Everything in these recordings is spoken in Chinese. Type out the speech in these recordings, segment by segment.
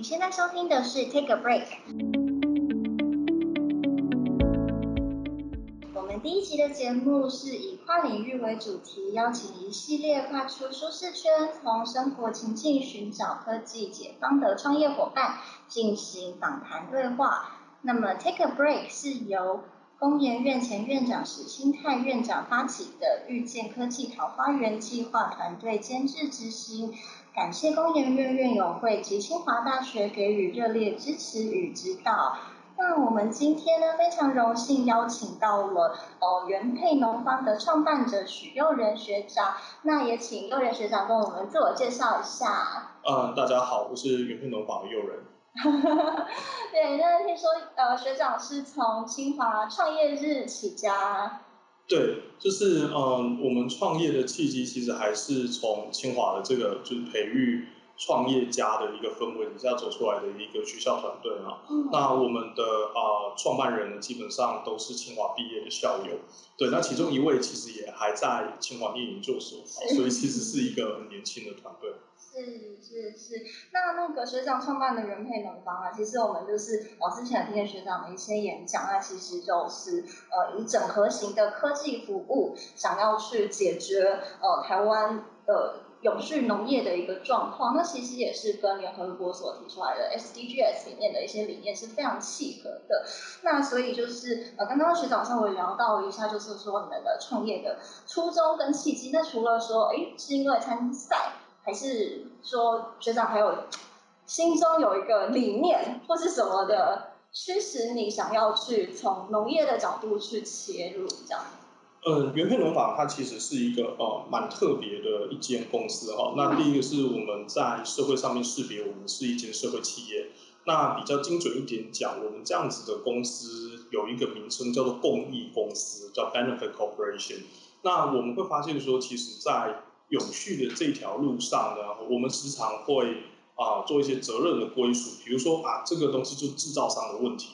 你现在收听的是 Take a Break。我们第一集的节目是以跨领域为主题，邀请一系列跨出舒适圈，从生活情境寻找科技解方的创业伙伴进行访谈对话。那么 Take a Break 是由工研院前院长史新泰院长发起的遇见科技桃花源计划团队监制执行。感谢工研院院友会及清华大学给予热烈支持与指导。那我们今天呢，非常荣幸邀请到了呃原配农方的创办者许佑仁学长。那也请佑仁学长跟我们自我介绍一下。嗯，大家好，我是原配农坊的佑仁。对，那听说呃学长是从清华创业日起家。对，就是嗯，我们创业的契机其实还是从清华的这个就是培育创业家的一个氛围底下走出来的一个学校团队啊。那我们的啊创办人呢，基本上都是清华毕业的校友。对，那其中一位其实也还在清华念研究所，所以其实是一个很年轻的团队。是是是，那那个学长创办的原配农房啊，其实我们就是我之前听学长的一些演讲，那其实就是呃以整合型的科技服务，想要去解决呃台湾的永续农业的一个状况，那其实也是跟联合国所提出来的 SDGs 里面的一些理念是非常契合的。那所以就是呃刚刚学长稍微聊到一下，就是说你们的创业的初衷跟契机，那除了说哎是因为参赛。还是说学长还有心中有一个理念或是什么的驱使你想要去从农业的角度去切入这样？呃，原片农法它其实是一个呃蛮特别的一间公司哈。那第一个是我们在社会上面识别我们是一间社会企业。那比较精准一点讲，我们这样子的公司有一个名称叫做公益公司，叫 Benefit Corporation。那我们会发现说，其实，在永续的这条路上呢，我们时常会啊做一些责任的归属，比如说啊这个东西就是制造商的问题，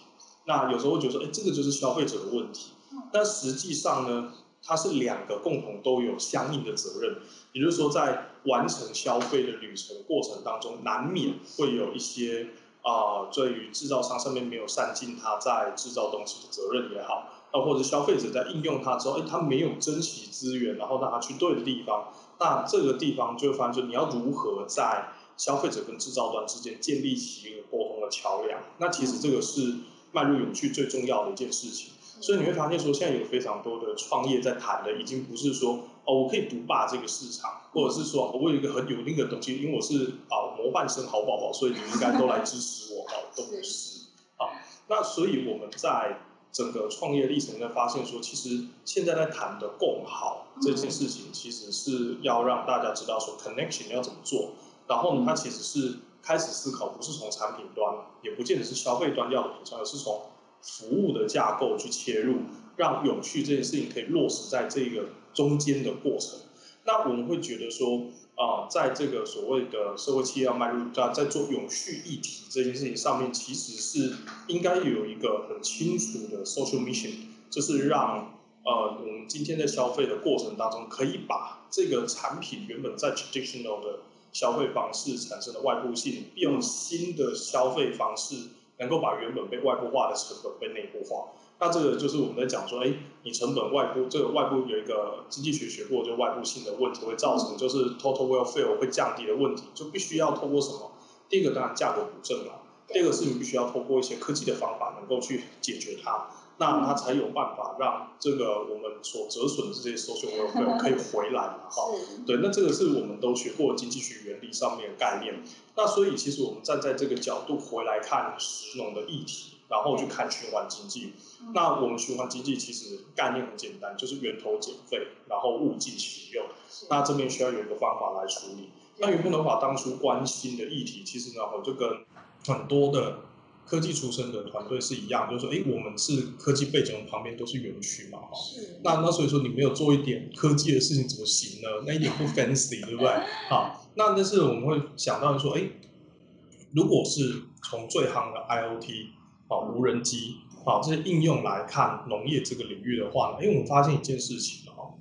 那有时候会觉得说，哎这个就是消费者的问题，但实际上呢，它是两个共同都有相应的责任，也就是说在完成消费的旅程过程当中，难免会有一些啊对于制造商上面没有善尽他在制造东西的责任也好，那或者消费者在应用它之后，哎他没有珍惜资源，然后让他去对的地方。那这个地方就会发现，就你要如何在消费者跟制造端之间建立起一个沟通的桥梁。那其实这个是迈入永续最重要的一件事情。所以你会发现说，现在有非常多的创业在谈的，已经不是说哦，我可以独霸这个市场，或者是说我有一个很有那个东西，因为我是啊模范生好宝宝，所以你应该都来支持我，哦，都不是。好，那所以我们在。整个创业历程呢，发现说，其实现在在谈的共好这件事情，其实是要让大家知道说，connection 要怎么做。然后呢，它其实是开始思考，不是从产品端，也不见得是消费端要的品相，而是从服务的架构去切入，让永续这件事情可以落实在这个中间的过程。那我们会觉得说。啊，在这个所谓的社会企业要迈入在在做永续议题这件事情上面，其实是应该有一个很清楚的 social mission，就是让呃我们今天在消费的过程当中，可以把这个产品原本在 traditional 的消费方式产生的外部性，用新的消费方式，能够把原本被外部化的成本被内部化。那这个就是我们在讲说，哎，你成本外部，这个外部有一个经济学学过，就外部性的问题会造成，就是 total welfare 会降低的问题，就必须要透过什么？第一个当然价格补正了，第二个是你必须要透过一些科技的方法能够去解决它，那它才有办法让这个我们所折损的这些 social welfare 可以回来嘛？哈，对，那这个是我们都学过经济学原理上面的概念。那所以其实我们站在这个角度回来看石农的议题。然后去看循环经济，那我们循环经济其实概念很简单，就是源头减废，然后物尽其用。那这边需要有一个方法来处理。那原片农法当初关心的议题，其实呢，我就跟很多的科技出身的团队是一样，就是说，哎，我们是科技背景，旁边都是园区嘛，哈。那那所以说，你没有做一点科技的事情怎么行呢？那一点不 fancy，对不对？好，那但是我们会想到说，哎，如果是从最夯的 IOT。好，无人机，好这些应用来看农业这个领域的话呢，因为我们发现一件事情哈，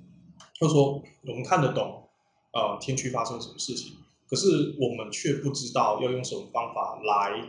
就是说我们看得懂，呃，天气发生什么事情，可是我们却不知道要用什么方法来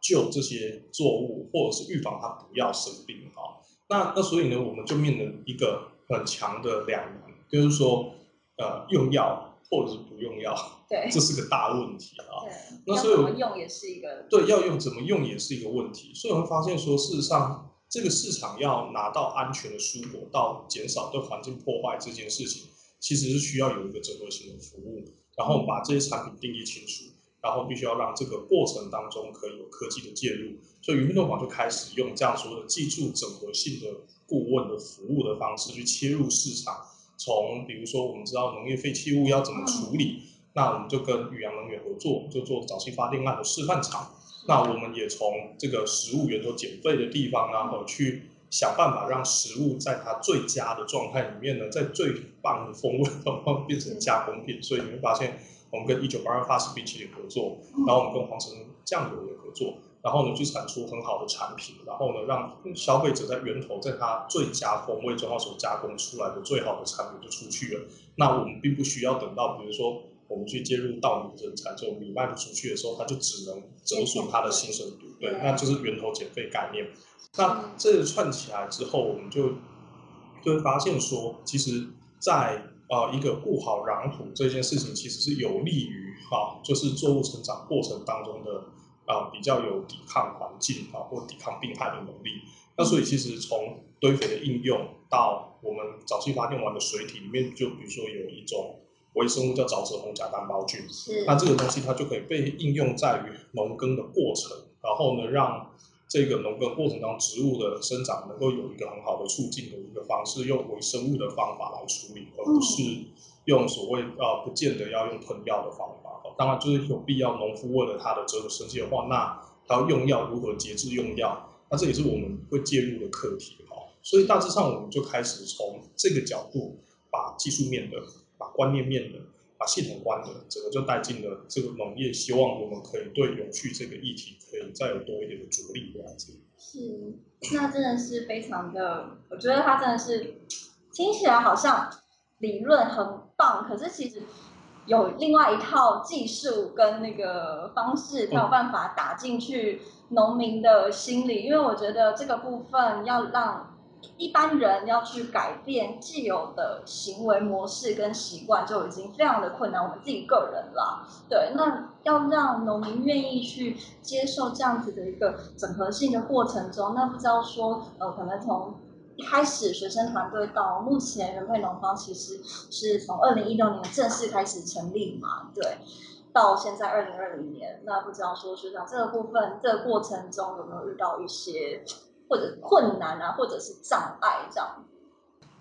救这些作物，或者是预防它不要生病哈。那那所以呢，我们就面临一个很强的两难，就是说，呃，用药或者是不用药，对，这是个大问题啊。对，那所以要怎么用也是一个对，要用怎么用也是一个问题。所以我们发现说，事实上这个市场要拿到安全的蔬果，到减少对环境破坏这件事情，其实是需要有一个整合型的服务，然后把这些产品定义清楚，然后必须要让这个过程当中可以有科技的介入。所以云运动网就开始用这样说的技术整合性的顾问的服务的方式去切入市场，从比如说我们知道农业废弃物要怎么处理。那我们就跟宇阳能源合作，就做早期发电案的示范场。那我们也从这个食物源头减废的地方，然后去想办法让食物在它最佳的状态里面呢，在最棒的风味状况变成加工品。所以你会发现，我们跟一九八二法式冰淇淋合作，然后我们跟黄城酱油也合作，然后呢去产出很好的产品，然后呢让消费者在源头在它最佳风味状况所加工出来的最好的产品就出去了。那我们并不需要等到，比如说。我们去介入稻米生产，就米卖不出去的时候，它就只能折损它的新生度，对，那就是源头减费概念。那这串起来之后，我们就就会发现说，其实，在呃一个顾好壤土这件事情，其实是有利于哈，就是作物成长过程当中的啊比较有抵抗环境啊或抵抗病害的能力。那所以其实从堆肥的应用到我们早期发电完的水体里面，就比如说有一种。微生物叫沼泽红甲单胞菌，那这个东西它就可以被应用在于农耕的过程，然后呢，让这个农耕过程当中植物的生长能够有一个很好的促进的一个方式，用微生物的方法来处理，而不是用所谓啊不见得要用喷药的方法。当然，就是有必要，农夫为了他的这个生计的话，那他要用药如何节制用药，那这也是我们会介入的课题哈。所以大致上，我们就开始从这个角度把技术面的。把观念面的，把系统观的，整个就带进了这个农业，希望我们可以对永续这个议题可以再有多一点的着力这样子。是，那真的是非常的，我觉得他真的是听起来好像理论很棒，可是其实有另外一套技术跟那个方式，他有办法打进去农民的心里，因为我觉得这个部分要让。一般人要去改变既有的行为模式跟习惯，就已经非常的困难。我们自己个人啦，对，那要让农民愿意去接受这样子的一个整合性的过程中，那不知道说，呃，可能从一开始学生团队到目前人配农方，其实是从二零一六年正式开始成立嘛，对，到现在二零二零年，那不知道说学长这个部分这个过程中有没有遇到一些？或者困难啊，或者是障碍这样。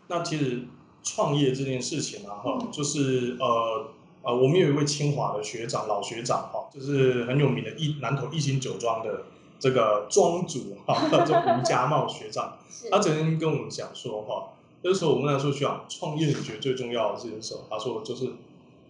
那其实创业这件事情啊，哈，就是呃呃，我们有一位清华的学长，老学长哈，就是很有名的一南投一心酒庄的这个庄主哈，叫吴家茂学长。他曾经跟我们讲说哈，那时候我们那时候学长创业，你觉得最重要的是什么？他说就是。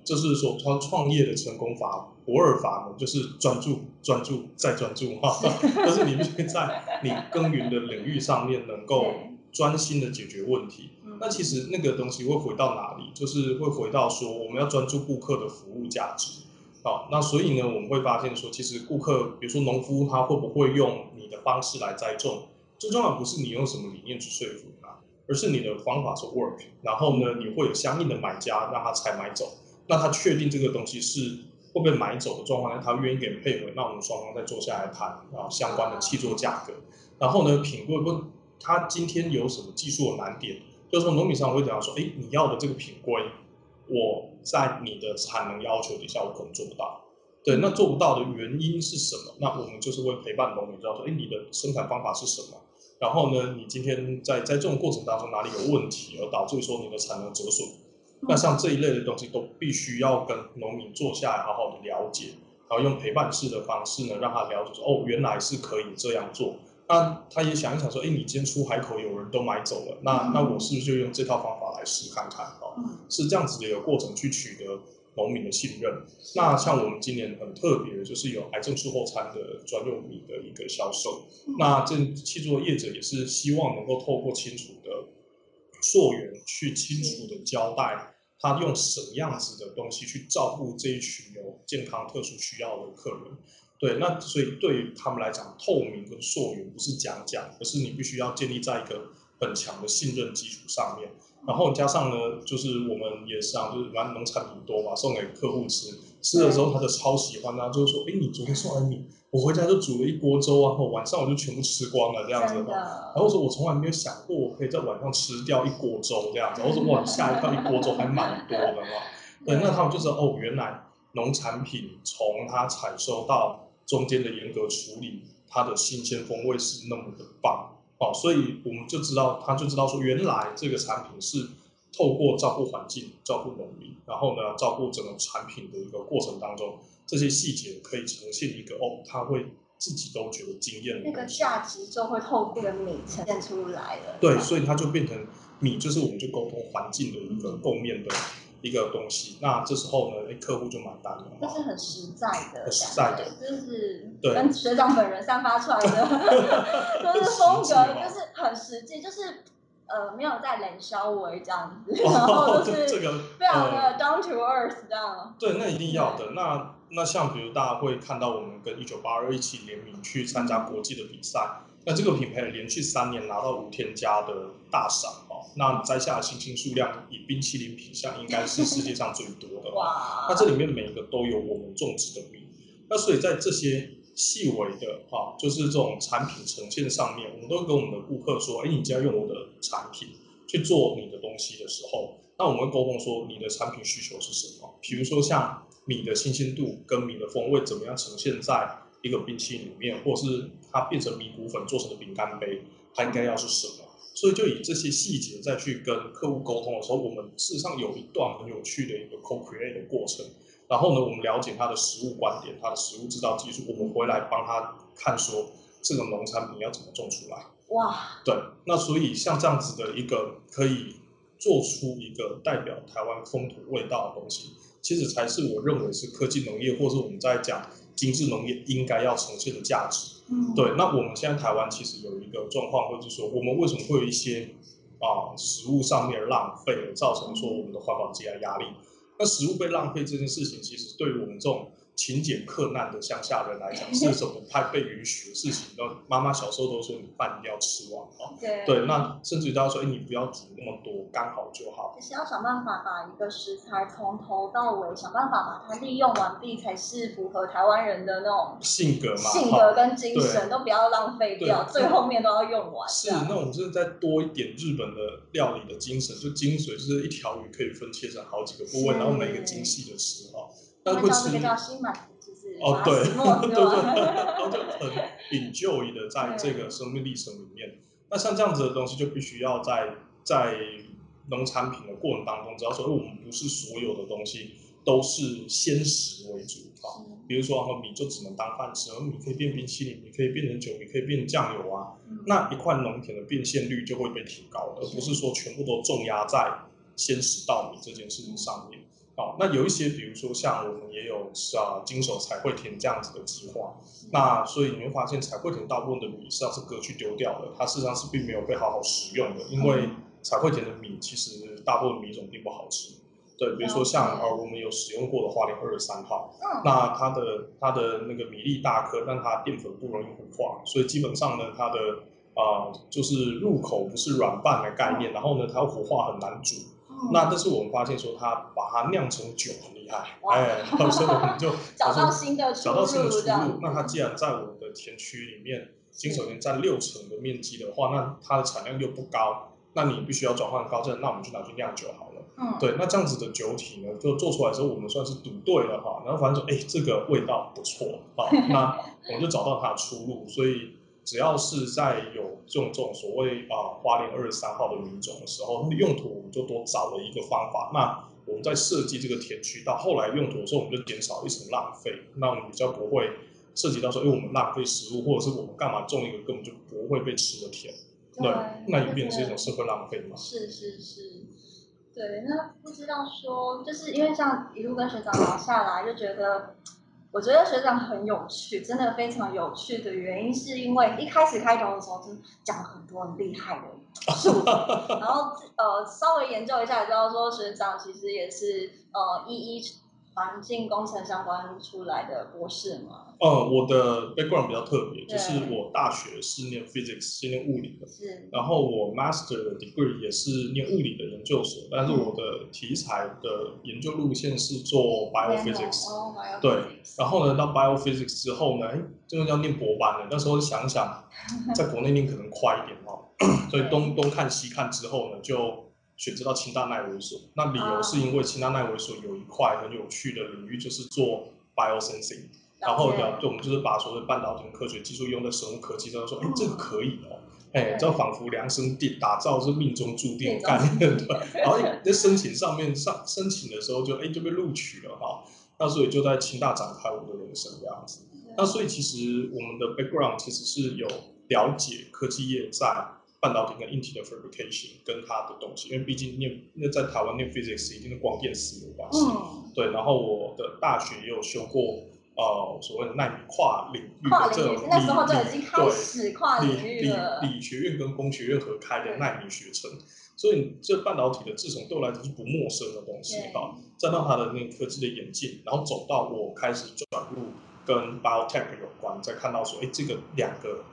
就是说，创创业的成功法不二法门，就是专注、专注再专注哈。就是你必须在你耕耘的领域上面能够专心的解决问题。那其实那个东西会回到哪里？就是会回到说，我们要专注顾客的服务价值。好，那所以呢，我们会发现说，其实顾客，比如说农夫，他会不会用你的方式来栽种？最重要不是你用什么理念去说服他，而是你的方法是 work。然后呢，你会有相应的买家，让他才买走。那他确定这个东西是会被买走的状况下，他愿意给配合，那我们双方再坐下来谈啊相关的契作价格。然后呢，品贵问他今天有什么技术的难点，就是说农民上会讲说，哎，你要的这个品规，我在你的产能要求底下，我可能做不到。对，那做不到的原因是什么？那我们就是会陪伴农民，知道说，哎，你的生产方法是什么？然后呢，你今天在在这种过程当中哪里有问题，而导致说你的产能折损？那像这一类的东西，都必须要跟农民坐下来好好的了解，然后用陪伴式的方式呢，让他了解说，哦，原来是可以这样做。那他也想一想说，哎，你今天出海口，有人都买走了，那那我是不是就用这套方法来试看看？哦，是这样子的一个过程去取得农民的信任。那像我们今年很特别的，就是有癌症术后餐的专用米的一个销售。那这去做业者也是希望能够透过清楚的。溯源去清楚的交代他用什么样子的东西去照顾这一群有健康特殊需要的客人。对，那所以对于他们来讲，透明跟溯源不是讲讲，而是你必须要建立在一个很强的信任基础上面。然后加上呢，就是我们也是啊，就是玩农产品多嘛，送给客户吃，吃的时候他就超喜欢啊，就是说，哎，你昨天送来米，我回家就煮了一锅粥啊，然后晚上我就全部吃光了这样子。然后说，我从来没有想过我可以在晚上吃掉一锅粥这样子。我说，哇，下一跳，一锅粥还蛮多的嘛。对，那他们就知道哦，原来农产品从它采收到中间的严格处理，它的新鲜风味是那么的棒。哦，所以我们就知道，他就知道说，原来这个产品是透过照顾环境、照顾农民，然后呢，照顾整个产品的一个过程当中，这些细节可以呈现一个哦，他会自己都觉得惊艳。那个价值就会透过米呈现出来了。对，所以它就变成米，就是我们就沟通环境的一个共面的。一个东西，那这时候呢，哎，客户就买单了。这是很实在的，很实在的，就是跟学长本人散发出来的，就是风格，就是很实际，就是呃，没有在冷销为这样子，然后就是这个非常的 down to earth 这样。对，那一定要的。那那像比如大家会看到我们跟一九八二一起联名去参加国际的比赛。那这个品牌连续三年拿到无添加的大赏哦，那摘下的星星数量以冰淇淋品相应该是世界上最多的。哇！那这里面每一个都有我们种植的米，那所以在这些细微的哈，就是这种产品呈现上面，我们都跟我们的顾客说：，哎，你只要用我的产品去做你的东西的时候，那我们会沟通说你的产品需求是什么？比如说像米的新鲜度跟米的风味怎么样呈现在。一个冰淇淋里面，或是它变成米谷粉做成的饼干杯，它应该要是什么？所以就以这些细节再去跟客户沟通的时候，我们事实上有一段很有趣的一个 co-create 的过程。然后呢，我们了解他的食物观点，他的食物制造技术，我们回来帮他看说这个农产品要怎么种出来。哇！对，那所以像这样子的一个可以做出一个代表台湾风土味道的东西，其实才是我认为是科技农业，或是我们在讲。精致农业应该要呈现的价值，嗯，对。那我们现在台湾其实有一个状况，或者说我们为什么会有一些啊食物上面浪费，造成说我们的环保积压压力？那食物被浪费这件事情，其实对于我们这种。勤俭克难的乡下人来讲，是什么不太被允许的事情？那妈妈小时候都说你饭一定要吃完啊。对。对，那甚至于他说：“哎，你不要煮那么多，刚好就好。”就是要想办法把一个食材从头到尾想办法把它利用完毕，才是符合台湾人的那种性格嘛。性格跟精神都不要浪费掉，最后面都要用完。是，那我们就是再多一点日本的料理的精神，就精髓，就是一条鱼可以分切成好几个部位，然后每个精细的吃哈。那会吃叫新满就是哦，对，对对，然后就很 enjoy 的在这个生命历程里面。那像这样子的东西，就必须要在在农产品的过程当中，只要说我们不是所有的东西都是鲜食为主啊。比如说，米就只能当饭吃，而米可以变冰淇淋，米可以变成酒，米可以变酱油啊。那一块农田的变现率就会被提高，而不是说全部都重压在鲜食稻米这件事情上面。好，那有一些，比如说像我们也有是啊，金手彩绘田这样子的计划。那所以你会发现，彩绘田大部分的米实际上是割去丢掉的，它事实上是并没有被好好食用的，因为彩绘田的米其实大部分米种并不好吃。对，比如说像呃，我们有使用过的花莲二十三号，那它的它的那个米粒大颗，但它淀粉不容易糊化，所以基本上呢，它的啊就是入口不是软饭的概念，然后呢，它糊化很难煮。那但是我们发现说，它把它酿成酒很厉害，哎，所以我们就 找到新的找到新的出路。那它既然在我们的田区里面，金手田占六成的面积的话，那它的产量又不高，那你必须要转换高价，那我们就拿去酿酒好了。嗯，对，那这样子的酒体呢，就做出来之后，我们算是赌对了哈。然后反正说，哎，这个味道不错啊，那我们就找到它的出路，所以。只要是在有这种这种所谓啊花莲二十三号的品种的时候，它的用途我们就多找了一个方法。那我们在设计这个田区到后来用途的时候，我们就减少一层浪费，那我们比较不会涉及到说，因为我们浪费食物，或者是我们干嘛种一个根本就不会被吃的田，对，那也变成是一种社会浪费嘛。是是是，对。那不知道说，就是因为像一路跟学长聊下来，就觉得。我觉得学长很有趣，真的非常有趣的原因，是因为一开始开头的时候就讲很多很厉害的数字，然后呃稍微研究一下，也知道说学长其实也是呃一一环境工程相关出来的博士吗。呃，我的 background 比较特别，就是我大学是念 physics，是念物理的，是，然后我 master 的 degree 也是念物理的研究所，但是我的题材的研究路线是做 biophysics。哦对，然后呢，到 biophysics 之后呢，哎，真的要念博班了。那时候想想，在国内念可能快一点哦，所以东东看西看之后呢，就选择到清大奈维所。那理由是因为清大奈维所有一块很有趣的领域，就是做 biosensing。然后了呢，对，我们就是把所有的半导体科学技术用在生物科技上，说，哎，这个可以哦，哎，对这仿佛量身定打造是命中注定的概念，对。然后在申请上面上申请的时候就哎就被录取了哈，那所以就在清大展开我的人生这样子。那所以其实我们的 background 其实是有了解科技业在半导体跟硬体的 fabrication 跟它的东西，因为毕竟念那在台湾念 physics 一定是光电丝有关系，嗯，对。然后我的大学也有修过呃所谓的纳米跨领域跨领域的这种那时候就已经开对始跨领域理了，理理学院跟工学院合开的对纳米学程，所以这半导体的制程对我来讲是不陌生的东西对哈。再到它的那个科技的演进，然后走到我开始转入跟 biotech 有关，再看到说，哎，这个两个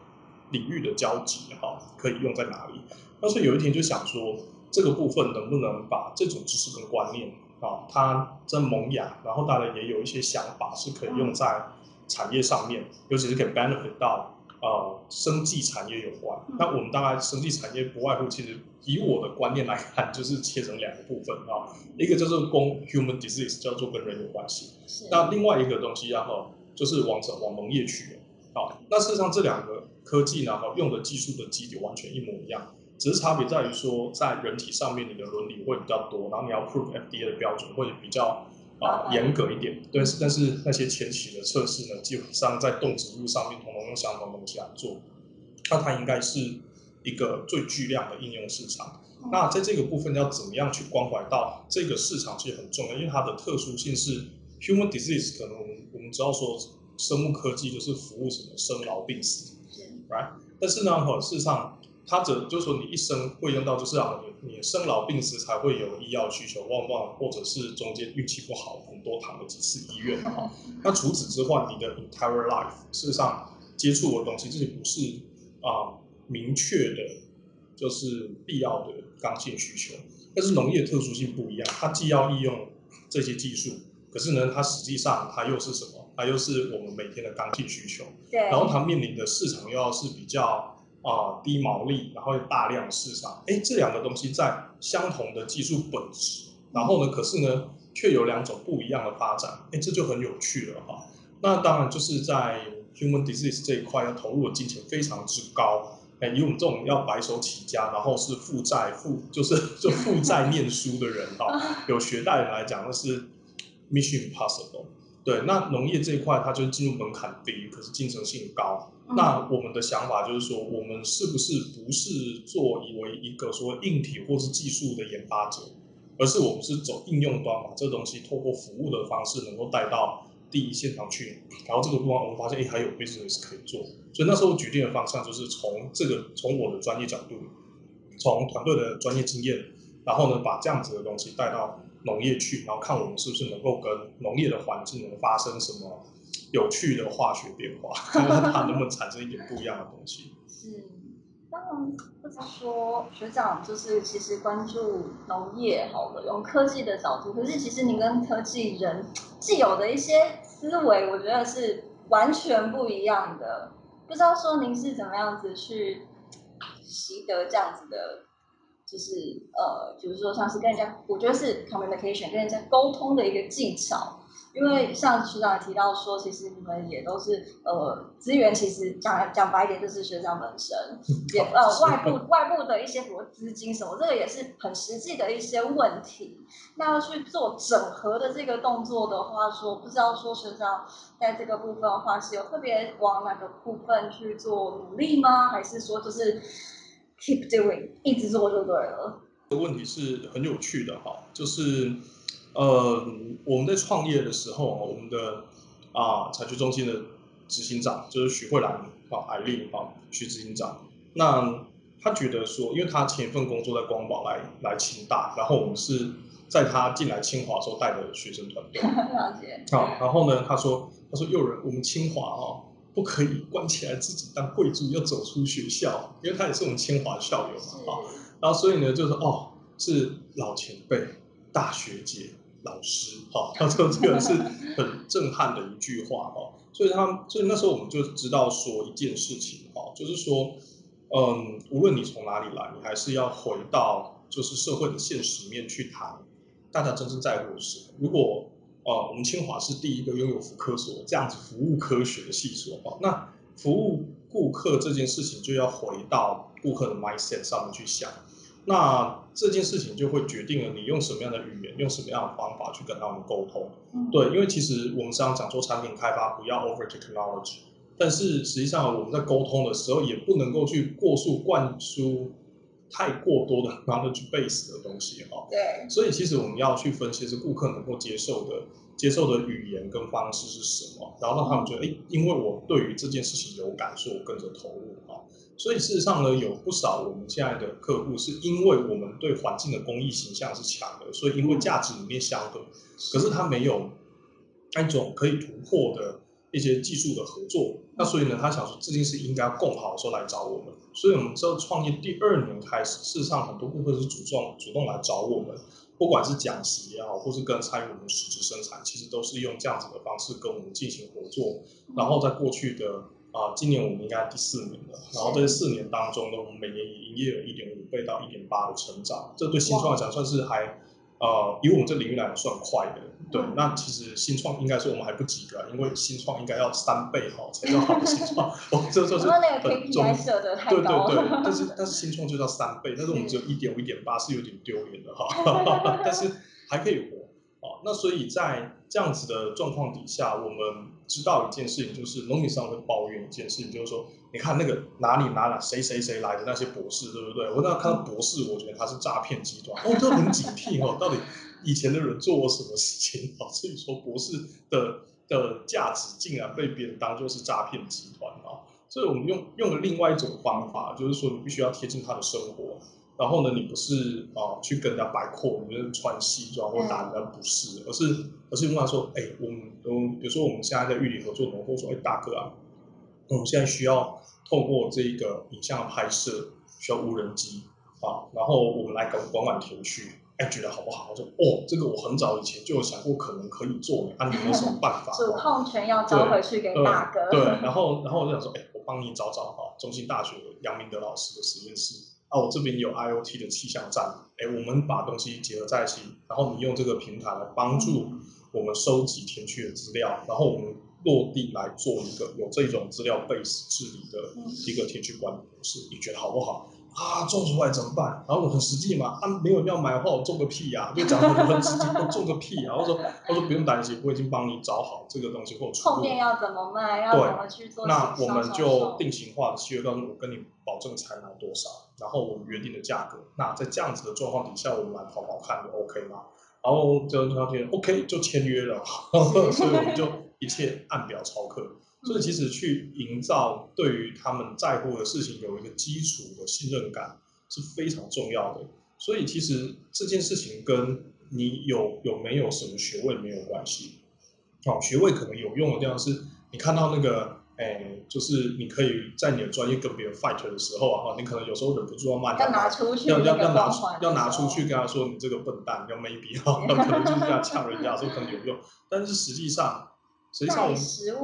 领域的交集哈，可以用在哪里？那所以有一天就想说，这个部分能不能把这种知识跟观念啊，它在萌芽，然后当然也有一些想法是可以用在产业上面，尤其是可以 benefit 到呃生技产业有关。嗯那我们大概生技产业不外乎，其实以我的观念来看，就是切成两个部分啊，一个就是跟 human disease 叫做跟人有关系，是那另外一个东西然后就是往往往农业去了。好，那事实上这两个科技呢，哈，用的技术的基底完全一模一样，只是差别在于说，在人体上面你的伦理会比较多，然后你要 prove FDA 的标准会比较啊、严格一点。但是，但是那些前期的测试呢，基本上在动植物上面统统用相同的东西来做，那它应该是一个最巨量的应用市场。嗯那在这个部分要怎么样去关怀到这个市场，其实很重要，因为它的特殊性是 human disease，可能我们我们知道说生物科技就是服务什么生老病死是，right？但是呢，哈，事实上它只就是说你一生会用到，就是啊，你你生老病死才会有医药需求，往往或者是中间运气不好，很多躺了几次医院哈。那除此之外，你的 entire life 事实上接触的东西，这些不是啊、明确的，就是必要的刚性需求。但是农业特殊性不一样，它既要利用这些技术，可是呢，它实际上它又是什么？它又是我们每天的刚性需求。对，然后它面临的市场又要是比较啊、低毛利，然后又大量市场，哎，这两个东西在相同的技术本质，然后呢，可是呢，却有两种不一样的发展，哎，这就很有趣了哈。那当然就是在 human disease 这一块要投入的金钱非常之高，哎，以我们这种要白手起家，然后是负债负就是就负债念书的人哈，有学贷人来讲，那是 mission impossible。对，那农业这一块它就是进入门槛低，可是竞争性高。嗯那我们的想法就是说，我们是不是不是做以为一个说硬体或是技术的研发者，而是我们是走应用端，把这东西透过服务的方式能够带到第一现场去。然后这个地方我们发现，哎，还有 business 可以做。所以那时候决定的方向就是从这个从我的专业角度，从团队的专业经验，然后呢，把这样子的东西带到农业去，然后看我们是不是能够跟农业的环境能发生什么有趣的化学变化，看看它能不能产生一点不一样的东西。是，那或者说学长就是其实关注农业好了，用科技的角度，可是其实你跟科技人既有的一些思维，我觉得是完全不一样的。不知道说您是怎么样子去习得这样子的，就是呃，比如说像是跟人家，我觉得是 communication 跟人家沟通的一个技巧。因为像学长也提到说，其实你们也都是呃资源，其实讲讲白一点就是学长本身，也呃外部外部的一些什么资金什么，这个也是很实际的一些问题。那要去做整合的这个动作的话，说不知道说学长在这个部分的话是有特别往哪个部分去做努力吗？还是说就是 keep doing 一直做就对了？这个问题是很有趣的哈，就是呃，我们在创业的时候，我们的啊产学中心的执行长，就是徐慧兰啊，艾丽啊，徐执行长。那他觉得说，因为他前一份工作在光宝来来清大，然后我们是在他进来清华时候带的学生团队。了解。好，然后呢，他说，他说有人，我们清华哦，不可以关起来自己当贵族，要走出学校，因为他也是我们清华的校友嘛，啊，然后所以呢，就是哦，是老前辈、大学姐、老师，哈，他 说这个是很震撼的一句话，哈，所以他，所以那时候我们就知道说一件事情，哈，就是说。嗯，无论你从哪里来，你还是要回到就是社会的现实面去谈，大家真正在乎的是，如果呃我们清华是第一个拥有福科所这样子服务科学的系所啊，那服务顾客这件事情就要回到顾客的 mindset 上面去想，那这件事情就会决定了你用什么样的语言，用什么样的方法去跟他们沟通。对，因为其实我们常常讲做产品开发，不要 over technology。但是实际上，我们在沟通的时候也不能够去过速灌输太过多的 knowledge base 的东西哈。对。所以其实我们要去分析是顾客能够接受的、接受的语言跟方式是什么，然后让他们觉得，哎，因为我对于这件事情有感，所以我跟着投入哈。所以事实上呢，有不少我们现在的客户是因为我们对环境的公益形象是强的，所以因为价值理念相合，可是他没有那种可以突破的。一些技术的合作，那所以呢，他想说这件事应该要更好的时候来找我们，所以我们这创业第二年开始，事实上很多顾客是主动主动来找我们，不管是讲习也好，或是跟参与我们实质生产，其实都是用这样子的方式跟我们进行合作。然后在过去的啊，今年我们应该第四年了，然后在四年当中呢，我们每年营业有一点五倍到一点八的成长，这对新创来讲算是还。呃，以我们这领域来讲算快的，对。那其实新创应该说我们还不及格，因为新创应该要三倍哈才叫好的新创。哦，这就是很重。对对对，但是但是新创就叫三倍，但是我们只有一点五、一点八，是有点丢脸的哈。但是还可以活。哦，那所以在这样子的状况底下，我们知道一件事情，就是农民上会抱怨一件事情，就是说，你看那个哪里哪哪谁谁谁来的那些博士，对不对？我那看到博士，我觉得他是诈骗集团，哦，就很警惕哦，到底以前的人做过什么事情？导致于说博士的的价值竟然被别人当做是诈骗集团啊！所以我们用用了另外一种方法，就是说你必须要贴近他的生活。然后呢，你不是啊去跟人家摆阔，你就是穿西装或打人家不是，而是而是问他说，哎，我们嗯，比如说我们现在在玉里合作农夫说，哎，大哥啊，我们现在需要透过这个影像的拍摄，需要无人机啊，然后我们来管管管田区，哎，觉得好不好？我说，哦，这个我很早以前就有想过，可能可以做，啊，你有什么办法？主控权要交回去给大哥。对，然后然后我就想说，哎，我帮你找找啊，中心大学杨明德老师的实验室。啊，我这边有 IOT 的气象站，哎，我们把东西结合在一起，然后你用这个平台来帮助我们收集田区的资料，然后我们落地来做一个有这种资料 base 治理的一个田区管理模式，你觉得好不好？啊，种出来怎么办？然后我很实际嘛，啊，没有人要买的话，我种个屁呀！就讲很很实际，我种个屁啊！我说，他说不用担心，我已经帮你找好这个东西或后面要怎么卖，要怎么去做？那我们就定型化的契约告诉我跟你保证才拿多少，然后我们约定的价格。那在这样子的状况底下，我们来跑跑看，就 OK 吗？然后就他觉 OK，就签约了，所以我们就一切按表操课。所以其实去营造对于他们在乎的事情有一个基础的信任感是非常重要的。所以其实这件事情跟你有有没有什么学位没有关系。哦，学位可能有用的地方是你看到那个，哎，就是你可以在你的专业跟别人 fight 的时候啊，你可能有时候忍不住要骂他，要拿出去，要要要拿出要拿出去跟他说你这个笨蛋，要 maybe 哈，可能就是这样呛人家说可能有用，但是实际上。实际上，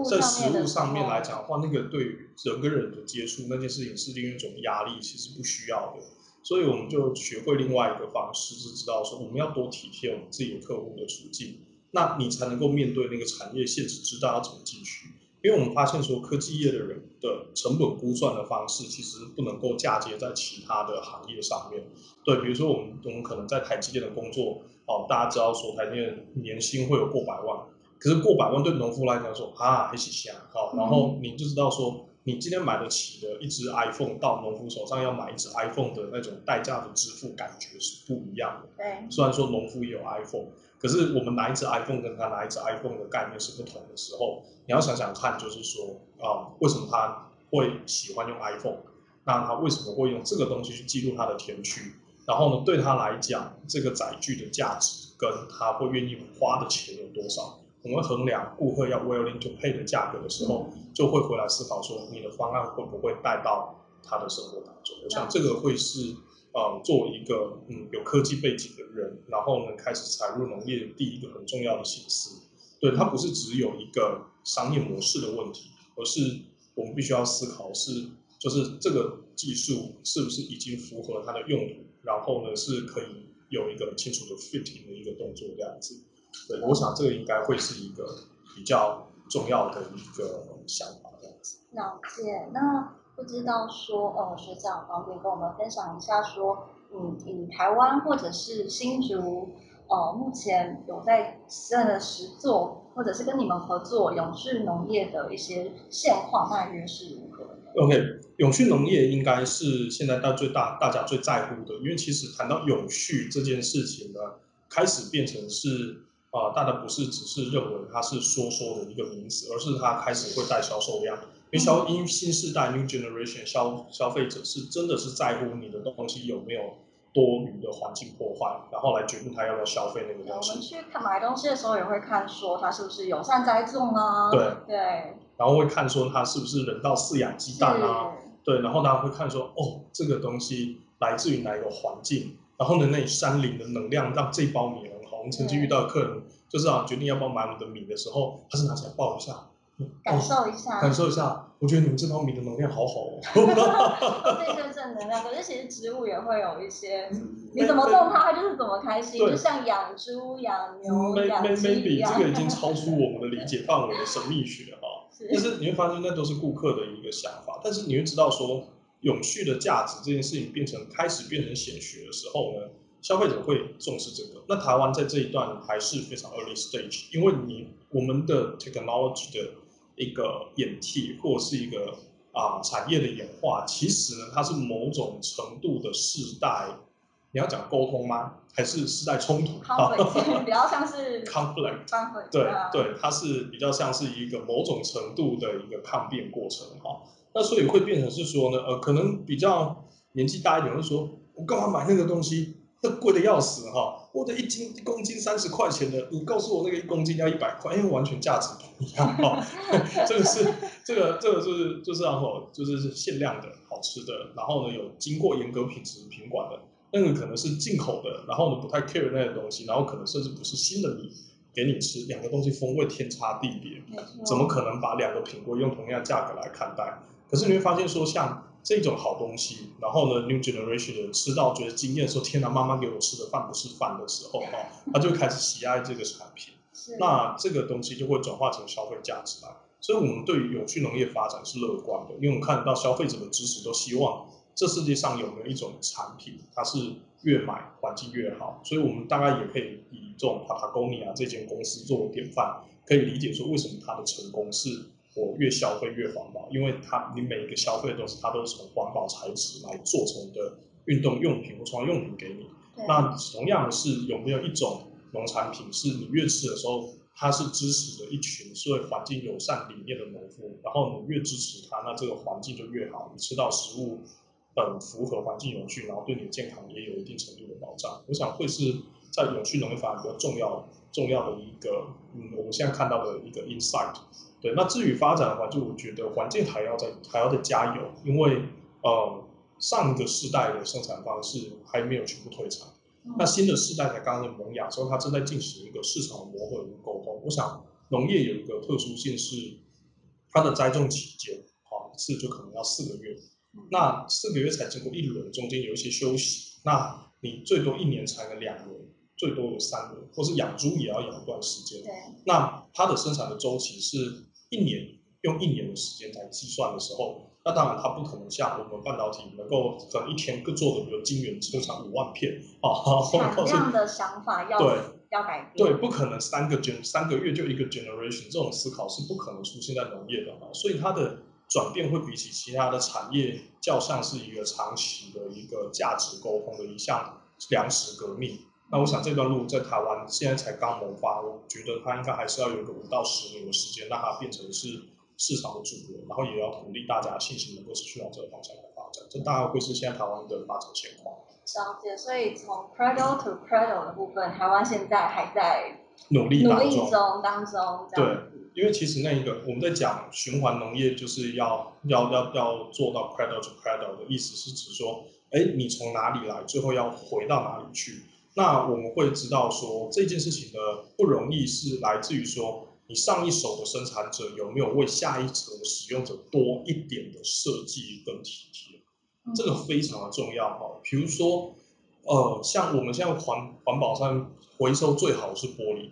在实物上面来讲的话，那个对于人跟人的接触那件事情是另一种压力，其实不需要的。所以我们就学会另外一个方式，是知道说我们要多体贴我们自己的客户的处境，那你才能够面对那个产业现实，知道要怎么进去。因为我们发现说，科技业的人的成本估算的方式，其实不能够嫁接在其他的行业上面。对，比如说我们我们可能在台积电的工作，哦，大家知道说台积电年薪会有过百万。可是过百万对农夫来讲说啊，还是香好，然后你就知道说你今天买得起的一只 iPhone，到农夫手上要买一只 iPhone 的那种代价的支付感觉是不一样的。对，虽然说农夫也有 iPhone，可是我们拿一只 iPhone 跟他拿一只 iPhone 的概念是不同的时候，你要想想看，就是说啊、为什么他会喜欢用 iPhone？那他为什么会用这个东西去记录他的天区？然后呢，对他来讲，这个载具的价值跟他会愿意花的钱有多少？我们衡量顾客要 willing to pay 的价格的时候，就会回来思考说，你的方案会不会带到他的生活当中？我想这个会是呃，作为一个嗯有科技背景的人，然后呢开始踩入农业第一个很重要的心思，对，它不是只有一个商业模式的问题，而是我们必须要思考是，就是这个技术是不是已经符合它的用途，然后呢是可以有一个清楚的 fitting 的一个动作这样子。对，我想这个应该会是一个比较重要的一个想法这样子。了解。那不知道说，呃，学长方便跟我们分享一下说，嗯，以台湾或者是新竹，呃，目前有在实的实做，或者是跟你们合作永续农业的一些现况，大约是如何？OK，永续农业应该是现在大最大大家最在乎的，因为其实谈到永续这件事情呢，开始变成是啊、呃大家不是只是认为它是说说的一个名词，而是它开始会带销售量。因为消因为新时代 new generation 消消费者是真的是在乎你的东西有没有多余的环境破坏，然后来决定他要不要消费那个东西。我们去看买东西的时候也会看说它是不是友善栽种啊，对，对，然后会看说它是不是人道饲养鸡蛋啊，对，然后大家会看说，哦，这个东西来自于哪一个环境，然后呢，那里山林的能量让这包米。我们曾经遇到的客人，就是啊，决定要不要买我们的米的时候，他是拿起来抱一下，感哦受一下，感受一下，我觉得你们这包米的能量好好哦。这些正能量。可是其实植物也会有一些，你怎么动它，它就是怎么开心，就像养猪、养牛、May- 养 may- 鸡一 maybe 样。这个已经超出我们的理解范围的 神秘学哈。但是是你会发现，那都是顾客的一个想法。但是你会知道说，永续的价值这件事情变成开始变成显学的时候呢，消费者会重视这个。那台湾在这一段还是非常 early stage，因为你我们的 technology 的一个演替或是一个啊、产业的演化，其实呢，它是某种程度的世代，你要讲沟通吗？还是世代冲突 conflict 比较像是 conflict。对啊对，它是比较像是一个某种程度的一个抗辩过程哈。那所以会变成是说呢，呃，可能比较年纪大一点，会说我干嘛买那个东西？那 贵的要死哈！我的一斤一公斤三十块钱的，你告诉我那个一公斤要一百块，因为完全价值不一样哈。这个是这个这个是就是然后就是限量的好吃的，然后呢有经过严格品质品管的，那个可能是进口的，然后呢不太 care 那些东西，然后可能甚至不是新的米给你吃，两个东西风味天差地别，怎么可能把两个品贵用同样价格来看待？可是你会发现说，像这种好东西，然后呢，new generation 的人吃到觉得惊艳，说天哪，妈妈给我吃的饭不是饭的时候，哈，他就开始喜爱这个产品。是那这个东西就会转化成消费价值来。所以，我们对于永续农业发展是乐观的，因为我们看到消费者的支持都希望这世界上有没有一种产品，它是越买环境越好。所以，我们大概也可以以这种 Patagonia 这间公司作为典范，可以理解说为什么它的成功是我越消费越环保，因为它你每一个消费的东西，它都是从环保材质来做成的运动用品或创用品给你。那同样的是，有没有一种农产品是你越吃的时候，它是支持的一群社会环境友善理念的农夫，然后你越支持它，那这个环境就越好，你吃到食物很符合环境有序，然后对你的健康也有一定程度的保障。我想会是在永续农业发展比较重要重要的一个，嗯，我们现在看到的一个 insight。对，那至于发展的话，就我觉得环境还要再还要再加油，因为呃上一个世代的生产方式还没有全部退场。嗯那新的世代才刚刚的萌芽所以，它正在进行一个市场的磨合与沟通。我想农业有一个特殊性是，它的栽种期间，好一次就可能要四个月，嗯那四个月才经过一轮，中间有一些休息，那你最多一年才能两轮，最多有三年，或是养猪也要养一段时间。对那它的生产的周期是一年，用一年的时间来计算的时候，那当然它不可能像我们半导体能够可能一天各做的，比如晶圆车厂五万片啊，或产者是量的想法要对要改变，对，不可能三个 gen 三个月就一个 generation 这种思考是不可能出现在农业的哈，所以它的转变会比起其他的产业较像是一个长期的一个价值沟通的一项粮食革命。那我想这段路在台湾现在才刚萌发，我觉得它应该还是要有个五到十年的时间，让它变成是市场的主流，然后也要鼓励大家信心能够持续往这个方向来发展。这大概会是现在台湾的发展情况。了解，所以从 cradle to cradle 的部分，台湾现在还在努力努力中当中。对，因为其实那一个我们在讲循环农业，就是要要要要做到 cradle to cradle 的意思是指说，哎，你从哪里来，最后要回到哪里去。那我们会知道说这件事情的不容易是来自于说，你上一手的生产者有没有为下一层的使用者多一点的设计跟体贴，这个非常的重要哈。比如说，呃，像我们现在环环保上回收最好是玻璃。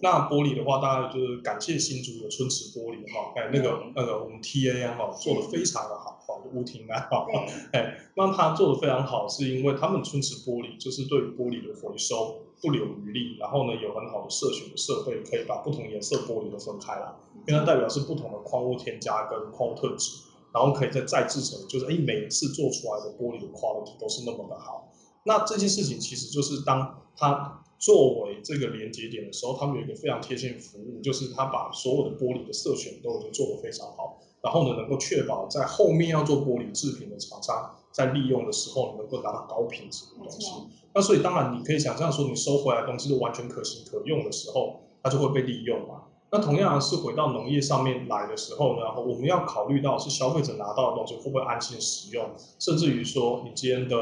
那玻璃的话，大概就是感谢新竹的春池玻璃哈，哎，那个那个我们 T A 哈做的非常的好，好的屋庭啊，哎，那他做的非常好，是因为他们春池玻璃就是对玻璃的回收不留余力，然后呢有很好的社群的设备，可以把不同颜色玻璃都分开来，因为它代表是不同的矿物添加跟矿物特质，然后可以再再制成，就是哎每一次做出来的玻璃的 quality 都是那么的好。那这件事情其实就是当它。作为这个连接点的时候，他们有一个非常贴心的服务，就是他把所有的玻璃的色选都已经做得非常好，然后呢，能够确保在后面要做玻璃制品的厂商在利用的时候能够达到高品质的东西。那所以当然你可以想象说，你收回来的东西是完全可行可用的时候，它就会被利用嘛。那同样是回到农业上面来的时候呢，我们要考虑到是消费者拿到的东西会不会安心使用，甚至于说你今天的。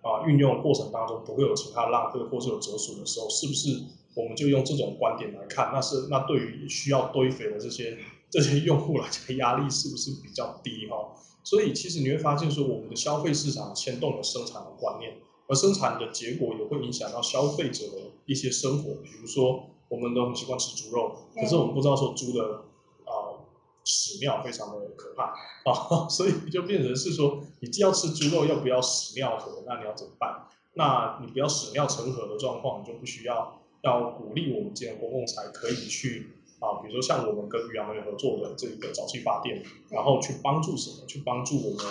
啊，运用过程当中不会有其他浪费或是有折损的时候，是不是我们就用这种观点来看？那是那对于需要堆肥的这些这些用户来讲，压力是不是比较低哈？所以其实你会发现说，我们的消费市场牵动了生产的观念，而生产的结果也会影响到消费者的一些生活。比如说，我们都很习惯吃猪肉，可是我们不知道说猪的啊。屎尿非常的可怕啊，所以就变成是说，你既要吃猪肉，又不要屎尿河？那你要怎么办？那你不要屎尿成河的状况，你就不需要要鼓励我们这样公共才可以去啊，比如说像我们跟渔阳人合作的这个沼气发电，然后去帮助什么？去帮助我们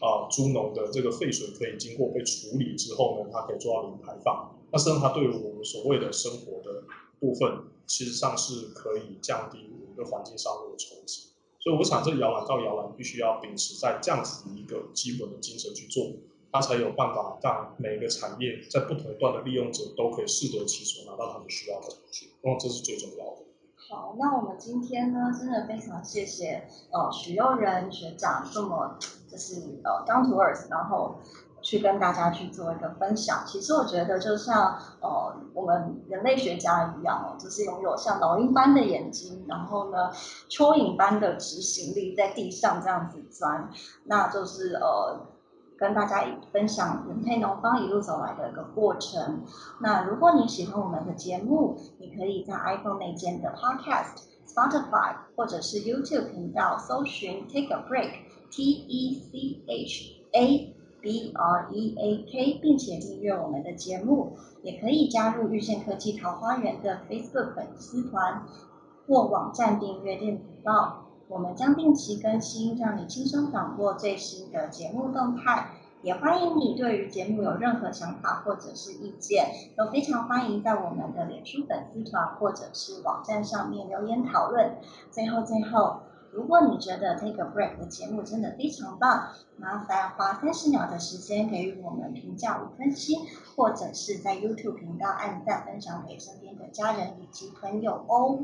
啊，猪农的这个废水可以经过被处理之后呢，它可以做到零排放。那实际上它对于我们所谓的生活的部分，其实上是可以降低我们的环境上面的冲击。所以我想，这摇篮到摇篮必须要秉持在这样子一个基本的精神去做，它才有办法让每个产业在不同段的利用者都可以适得其所，拿到他们需要的东西。那这是最重要的。好，那我们今天呢，真的非常谢谢呃许佑仁学长这么就是呃 down to earth，然后。去跟大家去做一个分享。其实我觉得，就像呃我们人类学家一样哦，就是拥有像老鹰般的眼睛，然后呢蚯蚓般的执行力，在地上这样子钻，那就是呃跟大家分享人配农方一路走来的一个过程。那如果你喜欢我们的节目，你可以在 iPhone 内建的 Podcast、Spotify 或者是 YouTube 频道搜寻 Take a Break，T E C H A。B R E A K，并且订阅我们的节目，也可以加入玉线科技桃花源的 Facebook 粉丝团或网站订阅电子报。我们将定期更新，让你轻松掌握最新的节目动态。也欢迎你对于节目有任何想法或者是意见，都非常欢迎在我们的脸书粉丝团或者是网站上面留言讨论。最后，最后。如果你觉得 Take a Break 的节目真的非常棒，麻烦花三十秒的时间给予我们评价五分星，或者是在 YouTube 频道按赞分享给身边的家人以及朋友哦。